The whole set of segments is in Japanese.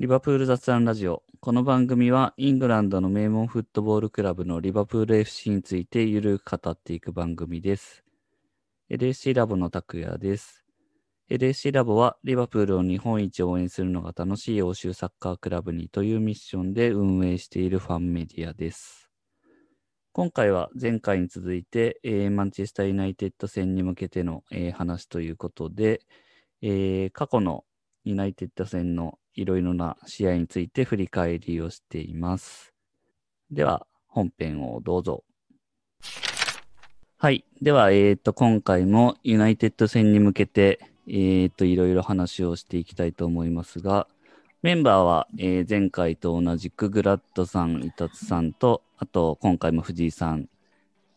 リバプール雑談ラジオ。この番組はイングランドの名門フットボールクラブのリバプール FC についてゆるく語っていく番組です。LSC ラボの拓也です。LSC ラボはリバプールを日本一応援するのが楽しい欧州サッカークラブにというミッションで運営しているファンメディアです。今回は前回に続いて、えーマンチェスターユナイテッド戦に向けての、えー話ということで、えー過去のユナイテッド戦のいろいろな試合について振り返りをしています。では、本編をどうぞ。はい。では、えっ、と、今回もユナイテッド戦に向けて、えっ、と、いろいろ話をしていきたいと思いますが、メンバーは、えー前回と同じくグラッドさん、イタツさんと、あと、今回も藤井さん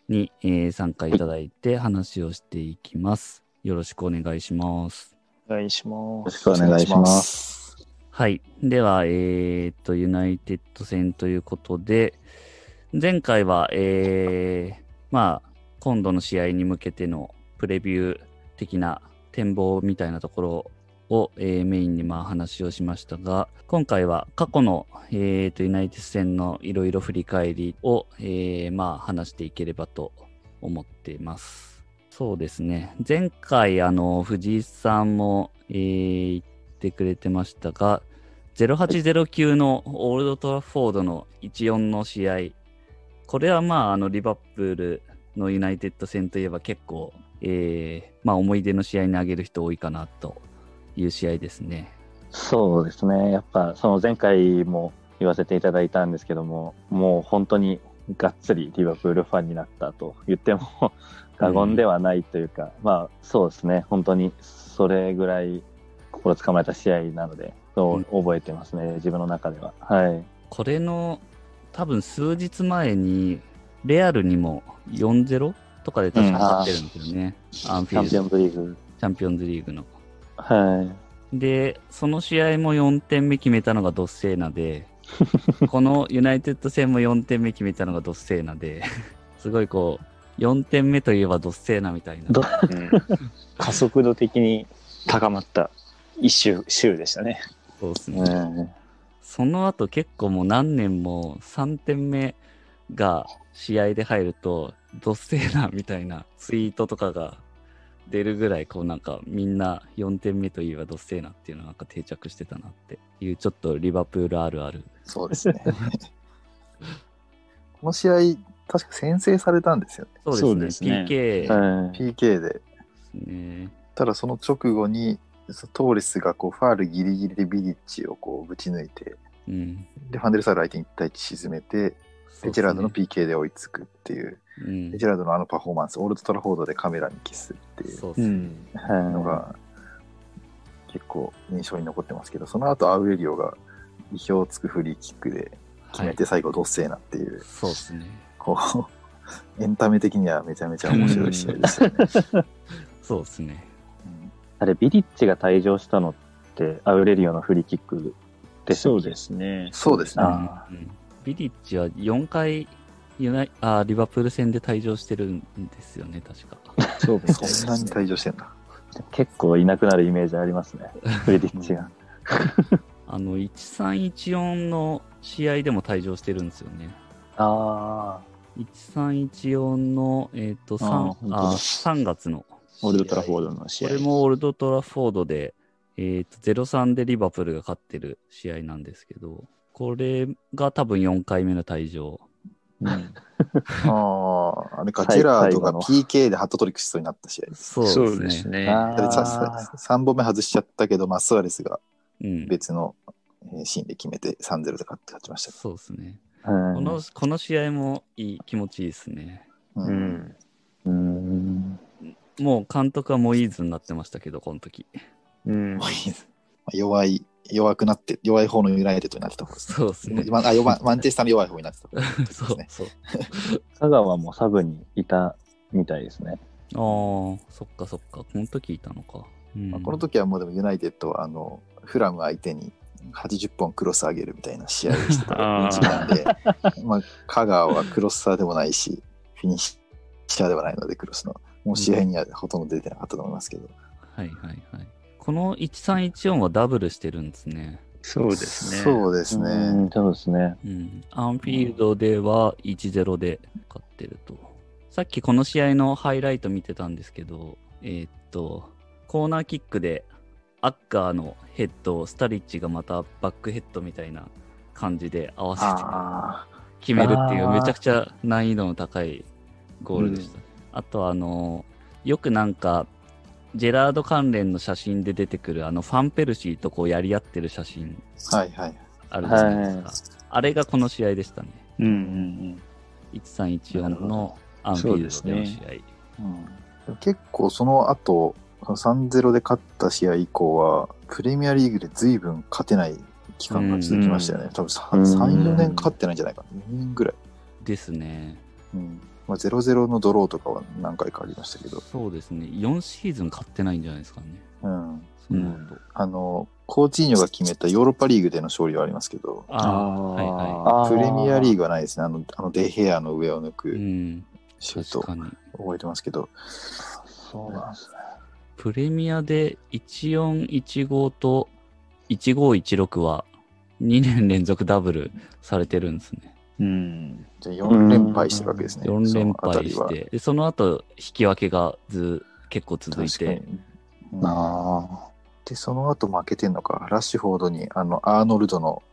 に、えー参加いただいて話をしていきます。よろしくお願いします。お願いします。よろしくお願いします。はい。では、えーっと、ユナイテッド戦ということで、前回は、えー、まあ、今度の試合に向けてのプレビュー的な展望みたいなところを、えーメインにまあ話をしましたが、今回は過去の、えーっと、ユナイテッド戦のいろいろ振り返りを、えーまあ話していければと思っています。そうですね。前回、あの、藤井さんも、えー言ってくれてましたが、0809のオールドトラフォードの14の試合、これはまあ、あの、リバプールのユナイテッド戦といえば結構、えーまあ、思い出の試合に挙げる人多いかなという試合ですね。そうですね。やっぱ、その前回も言わせていただいたんですけども、もう本当にがっつりリバプールファンになったと言っても過言ではないというか、まあそうですね。本当にそれぐらい心つかまれた試合なので、そう覚えてますね。自分の中では。はい。これの多分数日前に、レアルにも4-0とかで確か勝ってるんですよね。アンフチャンピオンズリーグ。チャンピオンズリーグの。はい。で、その試合も4点目決めたのがドッセーナで、このユナイテッド戦も4点目決めたのがドッセーナで、すごいこう、4点目といえばドッセーナみたいな。どうん加速度的に高まった一周、週でしたね。そうですね。うんその後結構もう何年も3点目が試合で入ると、ドッセーナみたいなツイートとかが出るぐらい、こうなんかみんな4点目といえばドッセーナっていうのがなんか定着してたなっていう、ちょっとリバプールあるある。そうですね。この試合、確か先制されたんですよね。そうそうでですすねね。PK はい PK で。ですね。ただその直後に、そトーレスがこうファールギリギリでビリッチをこうぶち抜いて、うん。で、ファンデルサール相手に1対1沈めて、レジェラードの PK で追いつくっていう、うんレジェラードのあのパフォーマンス、オールドトラフォードでカメラにキスっていうそうっすね。ん。のが結構印象に残ってますけど、その後アウレリオが意表をつくフリーキックで決はいめて。最後ドッセーナっていう、そうですね。こう、エンタメ的にはめちゃめちゃ面白い試合でしたよね。そうですね。うんあれ、ビリッチが退場したのって、アウレリオのフリーキックでしたそうですね。そうですね。あうんビリッチは4回ユナイあリバプール戦で退場してるんですよね、確か。そうですね。そんなに退場してんだ。結構いなくなるイメージありますね、フリディッチが。あの、1314の試合でも退場してるんですよね。あ1314の、えっ、と、あー 3, あ本当だ3月の。オールドトラフォードの試合。これもオールドトラフォードで、えっ、と、0-3でリバプールが勝ってる試合なんですけど、これが多分4回目の退場。うん ああ、あれか、最ジェラードが最後の PK でハットトリックしそうになった試合。そうですすね。ああれささ3本目外しちゃったけど、マスアレスがうん。別のえーシーンで決めて3-0で勝って勝ちました。そうですね。うんこの、この試合もいい、気持ちいいですね。うう。ん。うんもう監督はモイーズになってましたけど、この時。うん。まあ弱い、弱くなって、弱い方のユナイテッドになってた。そうですね。今あ弱いマンチェスターの弱い方になってた方ですそうね。そう。佐川もサブにいたみたいですね。ああ、そっかそっか。この時いたのか。うんまあこの時はもうでもユナイテッドはあのフラム相手に80本クロス上げるみたいな試合をしてた時期なんで、まあ、香川はクロスサーでもないし、フィニッシャーではないので、クロスの。もう試合にはほとんど出てなかったと思いますけど。はいはいはい。この1314はダブルしてるんですね。そうですね。そうですうね。んそうですね。うん。アンフィールドでは1-0で勝ってると。さっきこの試合のハイライト見てたんですけど、えーっと、コーナーキックでアッカーのヘッドをスタリッチがまたバックヘッドみたいな感じで合わせてあ決めるっていうめちゃくちゃ難易度の高いゴールでした。あとあの、よくなんか、ジェラード関連の写真で出てくるあのファンペルシーとこうやり合ってる写真あ、るじゃないですか。あれがこの試合でしたね。うんうん1314なるほのアンフィールドでの試合。うん、結構その後、3-0で勝った試合以降は、プレミアリーグで随分勝てない期間が続きましたよね。多分さうん3、4年勝ってないんじゃないかな？2年ぐらい。ですね。うんまあ、0-0のドローとかは何回かありましたけど、そうですね。4シーズン勝ってないんじゃないですかね。うん、その後。あの、コーチーニョが決めたヨーロッパリーグでの勝利はありますけど、あはいはあープレミアリーグはないですね。あの、あのデヘアの上を抜い。うくん。シュート。覚えてますけど、そうなんですね。プレミアで1415と1516は2年連続ダブルされてるんですね。うん。じゃあ4連敗してるわけですね。4連敗して、でその後引き分けがず結構続いて、。うんあで、その後負けてんのか、ラッシュフォードにあのアーノルドの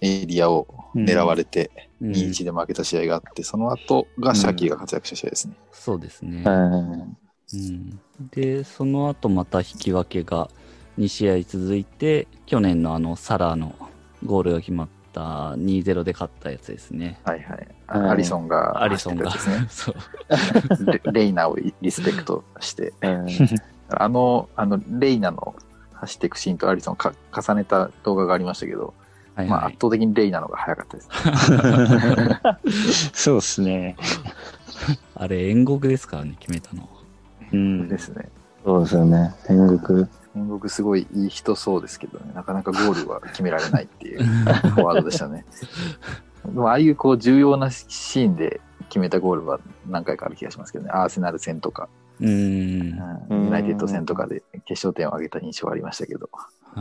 エリアを狙われてうん2-1で負けた試合があって、その後がシャキーが活躍した試合ですね。そうですね。あ。うんうん、で、その後また引き分けが2試合続いて、去年のあのサラーのゴールが決まった2-0で勝ったやつですね。はいはい。うんアリソンがアリソンが。そう。レレイナをリスペクトして、うん あの、あの、レイナの走っていくシーンとアリソンか重ねた動画がありましたけど、まあはいはい圧倒的にレイナの方が早かったです。そうですね。あれ、煉獄ですからね、決めたの。うん。ですね。そうですよね。天国。天国すごいいい人そうですけどね、なかなかゴールは決められないっていう フォワードでしたね。でもああいうこう重要なシーンで決めたゴールは何回かある気がしますけどね、アーセナル戦とか、うーん。ユナイテッド戦とかで決勝点を挙げた印象はありましたけど、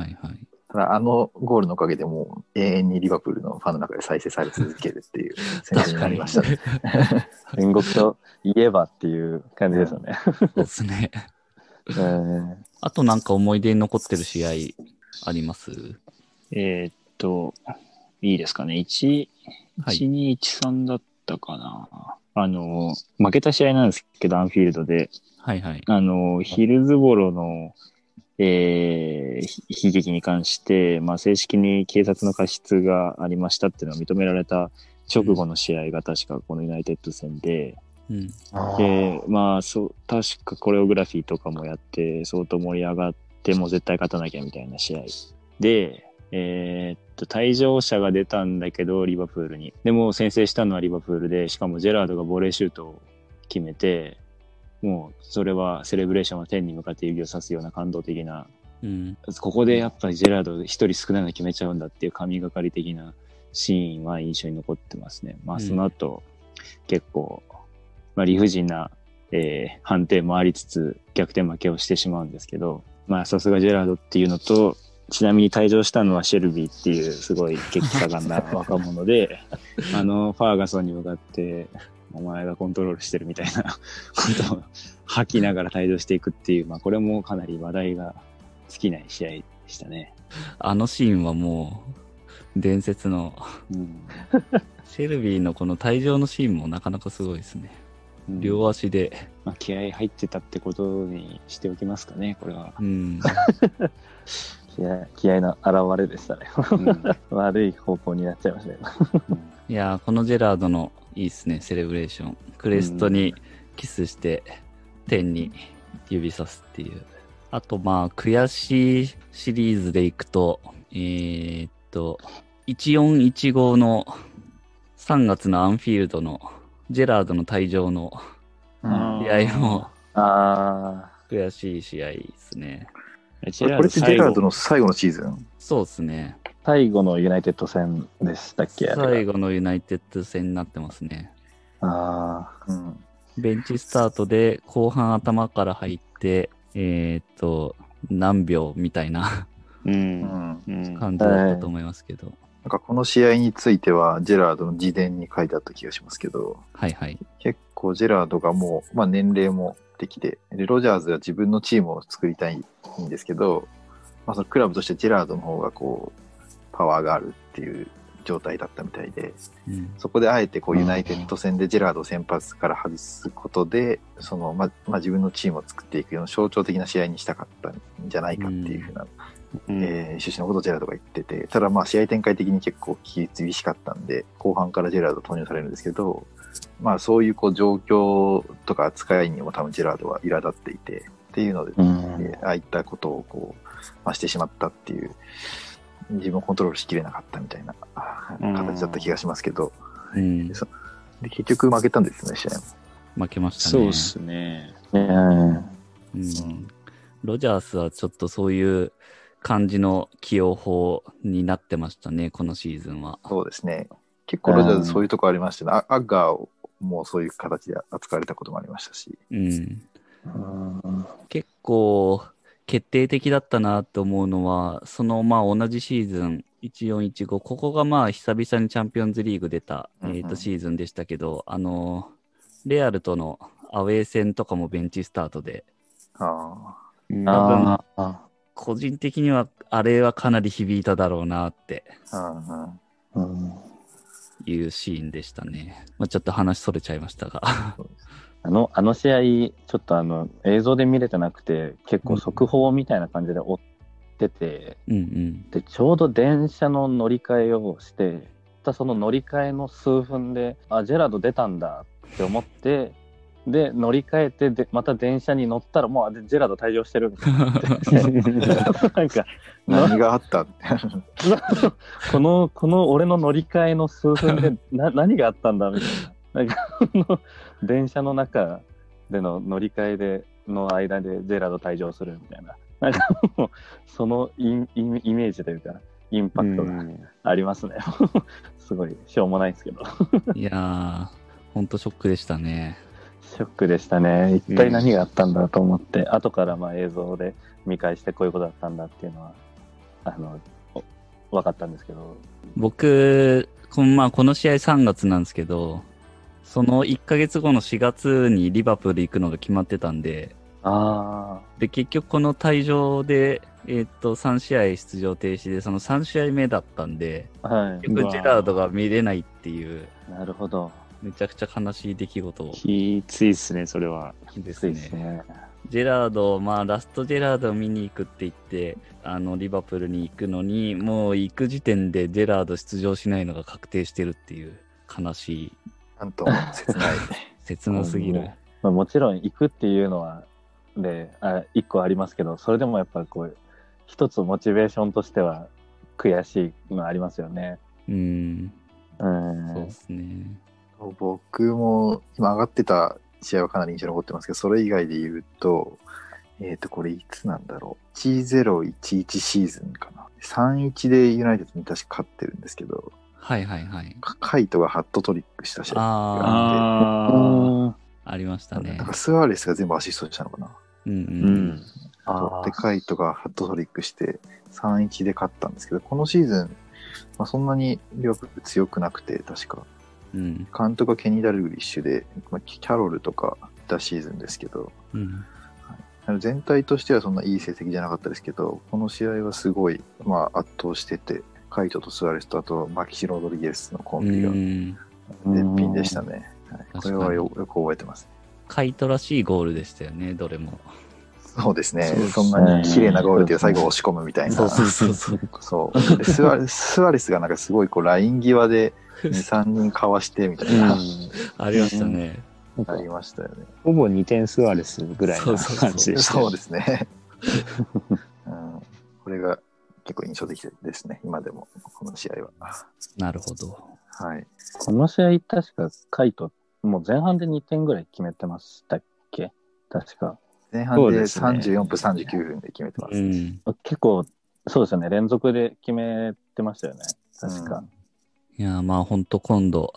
いはい。ただあのゴールのおかげでもう永遠にリバプールのファンの中で再生され続けるっていう 選手になりましたね。天国といえばっていう感じですよね。そうですね。うんあとなんか思い出に残ってる試合あります？えーっと、いいですかね。1、はい1、2、1、3だったかな。あの、負けた試合なんですけど、アンフィールドで、はいはい。あの、ヒルズボロの、えーひ悲劇に関して、まあ、正式に警察の過失がありましたっていうのが認められた直後の試合が確かこのユナイテッド戦で、うん。で、まあ、そう、確かコレオグラフィーとかもやって、相当盛り上がって、もう絶対勝たなきゃみたいな試合で、えーっと、退場者が出たんだけど、リバプールに。でも、先制したのはリバプールで、しかもジェラードがボレーシュートを決めて、もう、それは、セレブレーションは天に向かって指をさすような感動的な、うん。ここでやっぱりジェラード一人少ないの決めちゃうんだっていう神がかり的なシーンは印象に残ってますね。まあ、うんその後、結構、まあ、理不尽な、えー判定もありつつ、逆転負けをしてしまうんですけど、まあ、さすがジェラードっていうのと、ちなみに退場したのはシェルビーっていうすごい血気盛んな若者で、あの、ファーガソンに向かって、お前がコントロールしてるみたいな ことを吐きながら退場していくっていう、まあ、これもかなり話題が尽きない試合でしたね。あのシーンはもう、伝説の、うん。シェルビーのこの退場のシーンもなかなかすごいですね。両足で、まあ、気合入ってたってことにしておきますかね、これは。うん。気合気合の表れでしたね。うん 悪い方向になっちゃいましたよ。いやーこのジェラードのいいっすね、セレブレーション。クレストにキスして、天に指さすっていう。あと、まあ、悔しいシリーズでいくと、えーっと、1415の3月のアンフィールドのジェラードの退場のうん試合もあ悔しい試合ですね。ジこれってジェラードの最後のシーズン？そうですね。あ、最後のユナイテッド戦でしたっけ？あれが最後のユナイテッド戦になってますね。あうん。ベンチスタートで後半頭から入って、えーっと、何秒みたいなう。うんん。うん。感じだったと思いますけど。なんかこの試合については、ジェラードの自伝に書いてあった気がしますけど、はいはい。結構ジェラードがもう、まあ、年齢もできて、でロジャーズは自分のチームを作りたいんですけど、まあ、そのクラブとしてジェラードの方がこう、パワーがあるっていう状態だったみたいで、うん。そこであえてこうユナイテッド戦でジェラードを先発から外すことで、そのままあ、自分のチームを作っていくような象徴的な試合にしたかったんじゃないかっていうふうな、うんえー趣旨のことをジェラードが言ってて、ただまあ試合展開的に結構厳しかったんで、後半からジェラード投入されるんですけど、まあそういうこう状況とか扱いにも多分ジェラードは苛立っていて、っていうので、うんえーああいったことをこう、まあ、してしまったっていう、自分をコントロールしきれなかったみたいな形だった気がしますけど、うん。で結局負けたんですね、試合も。負けましたね。そうっすね。うんうん。ロジャースはちょっとそういう感じの起用法になってましたね、このシーズンは。そうですね。結構ロジャーズそういうとこありましたね。あアッガーもそういう形で扱われたこともありましたし。うん。うん結構決定的だったなと思うのは、そのまあ同じシーズン、1415、ここがまあ久々にチャンピオンズリーグ出た、うんうん。えーとシーズンでしたけど、あの、レアルとのアウェー戦とかもベンチスタートで、あ。うんああ。個人的にはあれはかなり響いただろうなって。あ、うんうん。うん。いうシーンでしたね。まあ、ちょっと話それちゃいましたが。あの、あの試合、ちょっとあの、映像で見れてなくて、結構速報みたいな感じで追ってて、うんうん。で、ちょうど電車の乗り換えをして、その乗り換えの数分で、あ、ジェラード出たんだって思って、で、乗り換えてで、また電車に乗ったら、もう、あジェラード退場してるみたいな。なんか、何があった？この、この俺の乗り換えの数分でな何があったんだみたいな。なんか、この電車の中での乗り換えでの間でジェラード退場するみたいな。なんかもう、そのインイメイメージというか、インパクトがありますね。すごい、しょうもないですけど。いやー、ほんとショックでしたね。ショックでしたね。一体何があったんだと思って、後からまあ映像で見返してこういうことだったんだっていうのは、あの、お分かったんですけど。僕、このまあ、この試合3月なんですけど、その1ヶ月後の4月にリバプール行くのが決まってたんで、あで、結局この退場で、えーっと、3試合出場停止で、その3試合目だったんで、あ、はい。結局ジェラードが見れないっていう、なるほど。めちゃくちゃ悲しい出来事きついっすね、それは。ですついですね。ね。ジェラード、まあ、ラストジェラードを見に行くって言って、あの、リバプールに行くのに、もう行く時点でジェラード出場しないのが確定してるっていう、悲しい、なんとも切ない。切なすぎる。まあ、もちろん行くっていうのは、で、あ一個ありますけど、それでもやっぱこう、一つモチベーションとしては悔しいのありますよね。うん、うん。そうですね。僕も今上がってた試合はかなり印象に残ってますけど、それ以外で言うと、えっ、と、これいつなんだろう。1011シーズンかな。3-1でユナイテッドに確か勝ってるんですけど、はいはいはい。カカイトがハットトリックした試合があああうん。あ、ありましたって、ねなん。かスアーレスが全部アシストしたのかな。うんう。ー。うんん。あで、カイトがハットトリックして3-1で勝ったんですけど、このシーズン、まあ、そんなにリバプール強くなくて、確か。うん。監督はケニー・ダルグリッシュで、まあ、キャロルとかいたシーズンですけど、うん。あの全体としてはそんないい成績じゃなかったですけど、この試合はすごい、まあ、圧倒してて、カイトとスアレスとあとマキシ・ロドリゲスのコうンビがん。絶品でしたね。はい、これはよよく覚えてます。カイトらしいゴールでしたよね、どれも。そうですね。そうですねそんなに綺麗なゴールっていう最後押し込むみたいな。そうそうそうそう。そうでスアレスアレスがなんかすごいこうライン際で 2、3人かわしてみたいな、ありましたね。ありましたよね。ほぼ2点スアレスぐらいなそうそうそう感じでしたよそうですね。うん、これが結構印象的ですね、今でも、この試合は。なるほど。はい。この試合、確かカイト、もう前半で2点ぐらい決めてましたっけ？確か。前半でそうですね34分、39分で決めてます。うん。結構、そうですよね。連続で決めてましたよね。確か。いや、まあ本当今度、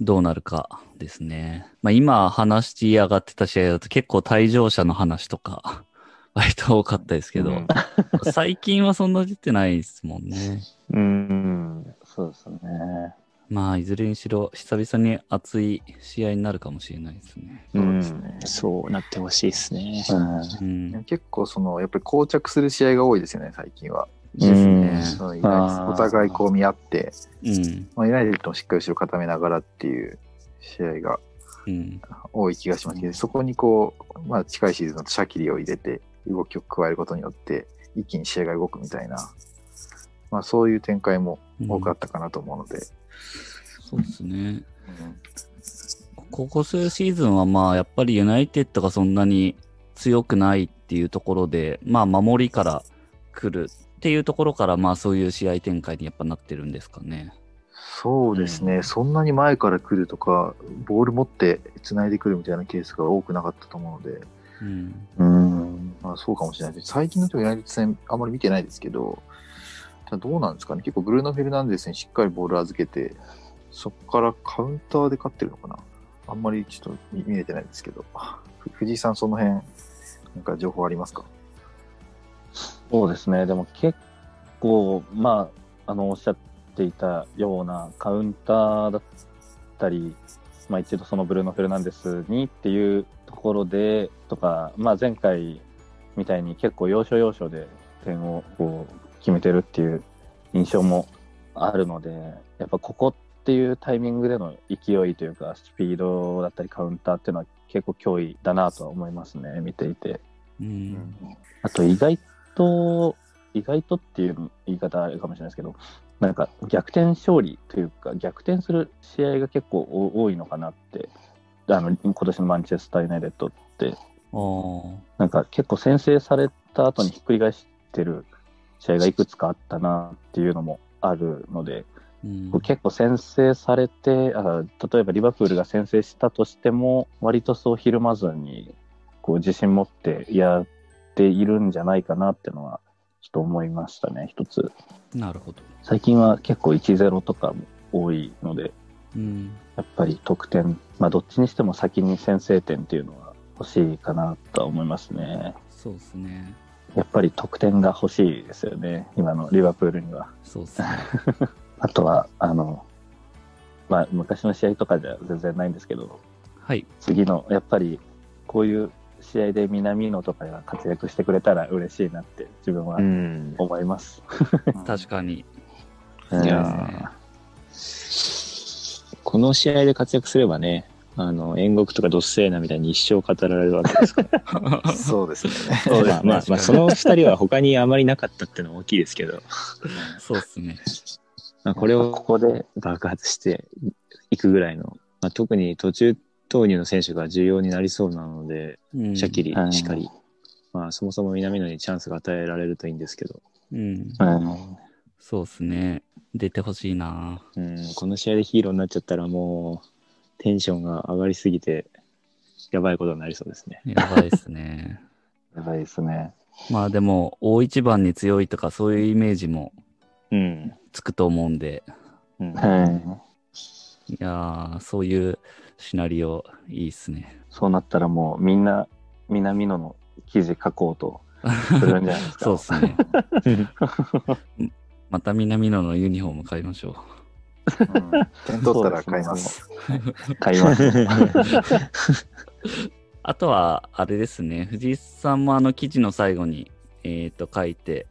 どうなるかですね。まあ今話し上がってた試合だと結構退場者の話とか割と多かったですけど、うん最近はそんな出てないですもんね。うん、そうですね。まあ、いずれにしろ、久々に熱い試合になるかもしれないですね。そうですねうんそうなってほしいですね。結構そのやっぱり膠着する試合が多いですよね最近は。お互いこう見合って、うん。まあ、ユナイテッドもしっかり後ろ固めながらっていう試合がうん。多い気がしますけど、そこにこう、まあ、近いシーズンだとシャキリを入れて動きを加えることによって一気に試合が動くみたいな、まあ、そういう展開も多かったかなと思うので、そうですね。うん。ここ数シーズンはまあ、やっぱりユナイテッドがそんなに強くないっていうところで、まあ、守りから来るっていうところから、まあ、そういう試合展開にやっぱなってるんですかね。そうですね、そんなに前から来るとか、ボール持って繋いでくるみたいなケースが多くなかったと思うので、うん。うん。まあ、そうかもしれないです。最近のユナイテッド戦、あんまり見てないですけど、どうなんですかね、結構ブルーノ・フェルナンデスにしっかりボール預けて、そこからカウンターで勝ってるのかな。あんまりちょっと見見れてないんですけど、ふ藤井さん、その辺、なんか情報ありますか？そうですね。でも結構、まあ、あの、おっしゃっていたようなカウンターだったり、まあ一度そのブルーノ・フェルナンデスにっていうところで、とか、まあ前回みたいに結構要所要所で点をこう決めてるっていう印象もあるので、やっぱここっていうタイミングでの勢いというか、スピードだったりカウンターっていうのは結構脅威だなとは思いますね、見ていて。うん。あと意外と、意外とっていう言い方あるかもしれないですけど、なんか逆転勝利というか、逆転する試合が結構お多いのかなって、あの今年のマンチェスター・ユナイテッドって。なんか結構先制された後にひっくり返してる試合がいくつかあったなっていうのもあるので、うん。結構先制されてあ、例えばリバプールが先制したとしても、割とそうひるまずにこう自信持ってやっているんじゃないかなっていうのは、ちょっと思いましたね、一つ。なるほど。最近は結構1-0とかも多いので、うん。やっぱり得点、まあどっちにしても先に先制点っていうのは欲しいかなとは思いますね。そうですね。やっぱり得点が欲しいですよね、今のリバプールには。そうですね。あとは、あの、まあ、昔の試合とかじゃ全然ないんですけど、はい。次の、やっぱり、こういう試合で南野とかが活躍してくれたら嬉しいなって自分はうん。思います。確かに。うんいやこの試合で活躍すればね、あの、煉獄とかドッセーナみたいに一生語られるわけですから。そうですね。そうですねまあまあ、まあ、その二人は他にあまりなかったっていうのは大きいですけど、そうですね。まあ、これをここで、爆発していくぐらいの、まあ、特に途中投入の選手が重要になりそうなので、うんシャキリうんしかり、まあ、そもそも南野にチャンスが与えられるといいんですけど、うん。うん、そうですね。出てほしいな。うん、この試合でヒーローになっちゃったらもう、テンションが上がりすぎて、やばいことになりそうですね。やばいですね。やばいですね。まあでも、大一番に強いとか、そういうイメージもうん。つくと思うんで、うんはい。いやー、そういうシナリオ、いいっすね。そうなったらもうみんな南野の記事書こうとするんじゃないですか。そうっすね。また南野のユニフォーム買いましょうん点取ったら買います。買います。う。あとは、あれですね、藤井さんもあの記事の最後に、えっ、と、書いて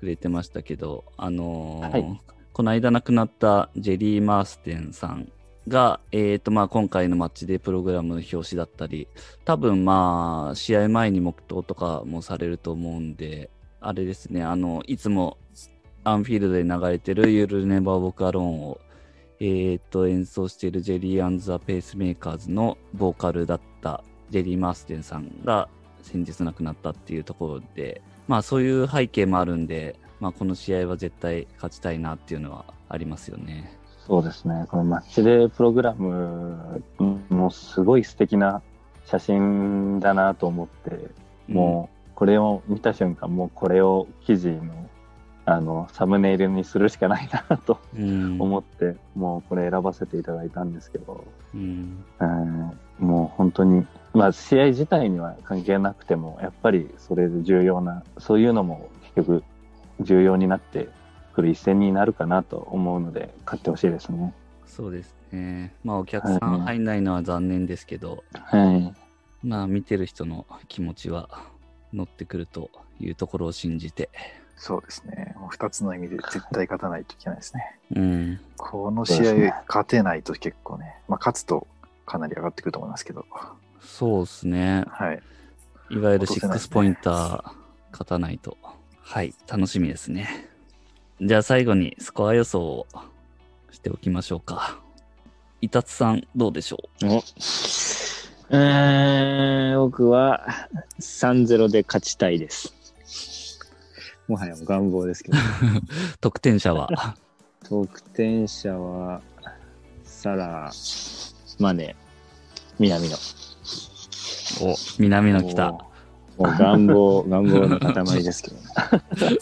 くれてましたけど、あのーはいこの間亡くなったジェリー・マーステンさんが、えっ、と、まあ、今回のマッチデープログラムの表紙だったり、多分まあ、試合前に黙祷とかもされると思うんで、あれですね、あの、いつもアンフィールドで流れてる You'll Never Walk Alone を、えーと、演奏しているジェリー・アン・ザ・ペースメーカーズのボーカルだったジェリー・マーステンさんが先日亡くなったっていうところで、まあそういう背景もあるんで、まあこの試合は絶対勝ちたいなっていうのはありますよね。そうですね。このマッチデープログラムもすごい素敵な写真だなと思って、もうこれを見た瞬間、もうこれを記事のあの、サムネイルにするしかないなとうん。思って、もうこれ選ばせていただいたんですけど、うん。うんもう本当に、まあ試合自体には関係なくても、やっぱりそれで重要な、そういうのも結局重要になってくる一戦になるかなと思うので、勝ってほしいですね。そうですね。まあ、お客さん入んないのは残念ですけど、はい。まあ、見てる人の気持ちは乗ってくるというところを信じて。そうですね。もう2つの意味で絶対勝たないといけないですね。うん。この試合勝てないと結構ね、まあ勝つとかなり上がってくると思いますけど、そうですね。はい。いわゆる落とせないですね6ポインター勝たないと。はい、楽しみですね。じゃあ最後にスコア予想をしておきましょうか。イタツさん、どうでしょう？おえー、僕は3-0で勝ちたいです。もはや願望ですけど。得点者は？得点者は、サラ、マネ、南野。お、南の来た。もうもう願望、願望の塊ですけどね。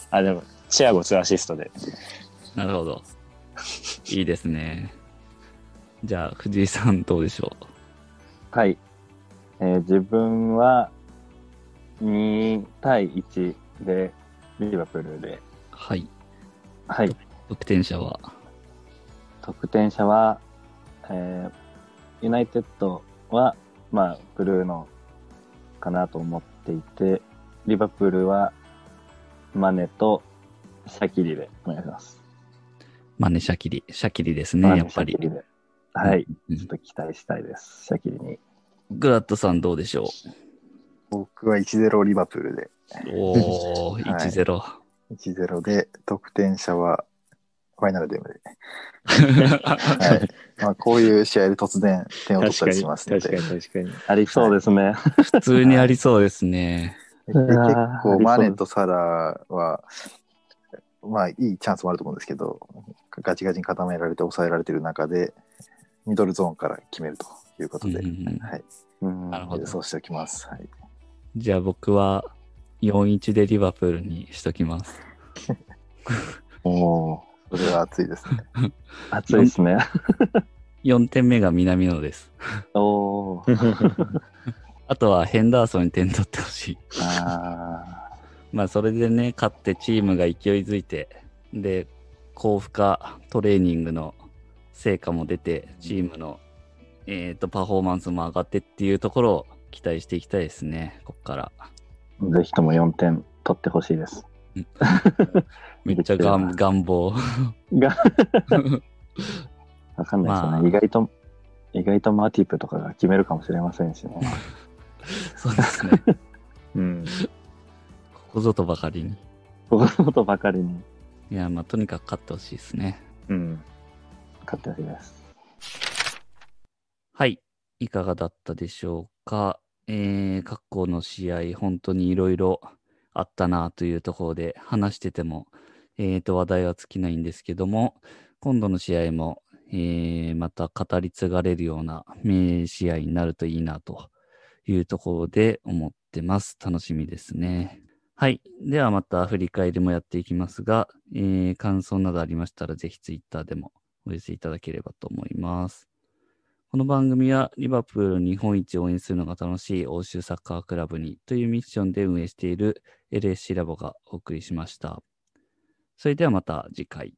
あ、でも、チアゴ2アシストで。なるほど。いいですね。じゃあ、藤井さん、どうでしょはい。えー自分は2対1でリバプールで、うはい。はい。得点者は？得点者は、えーユナイテッドは、まあ、ブルーノかなと思っていて、リバプールはマネとシャキリでお願いします。マネシャキリ。シャキリですね、やっぱり。はい。うんちょっと期待したいです。シャキリに。グラッドさん、どうでしょ僕は1-0リバプールで、うおー、はい1-0。1-0で、得点者はファイナルデームで。はい。まあ、こういう試合で突然点を取ったりしますので、確かに確かに。ありそうですね。普通にありそうですね。で結構マネとサラは、まあいいチャンスもあると思うんですけど、ガチガチに固められて抑えられてる中で、ミドルゾーンから決めるということで、うんうんうんはい、うんなるほどそうしておきます。はい、じゃあ僕は4-1でリバプールにしときます。おーそれは熱いですね。熱いですね。4点目が南野です。おー あとはヘンダーソンに点取ってほしい。あまあそれでね、勝ってチームが勢いづいて、で、高負荷トレーニングの成果も出て、チームの、えー、とパフォーマンスも上がってっていうところを期待していきたいですね、ここから。ーぜひとも4点取ってほしいです。めっちゃがん願望。が、わかんないですよね、まあ意外と、意外とマーティップとかが決めるかもしれませんしね。そうですね。うん。ここぞとばかりに。このことばかりにいや、まあとにかく勝ってほしいですね。うん。勝ってほしいです。はい。いかがだったでしょうか。えー、各校の試合、本当にいろいろあったなというところで話してても、えーと、話題は尽きないんですけども、今度の試合も、えー、また語り継がれるような名試合になるといいなというところで思ってます。楽しみですね。はい。ではまた振り返りもやっていきますが、えー、感想などありましたらぜひツイッターでもお寄せいただければと思います。この番組はリバプール日本一を応援するのが楽しい欧州サッカークラブにというミッションで運営している LSC ラボがお送りしました。それではまた次回。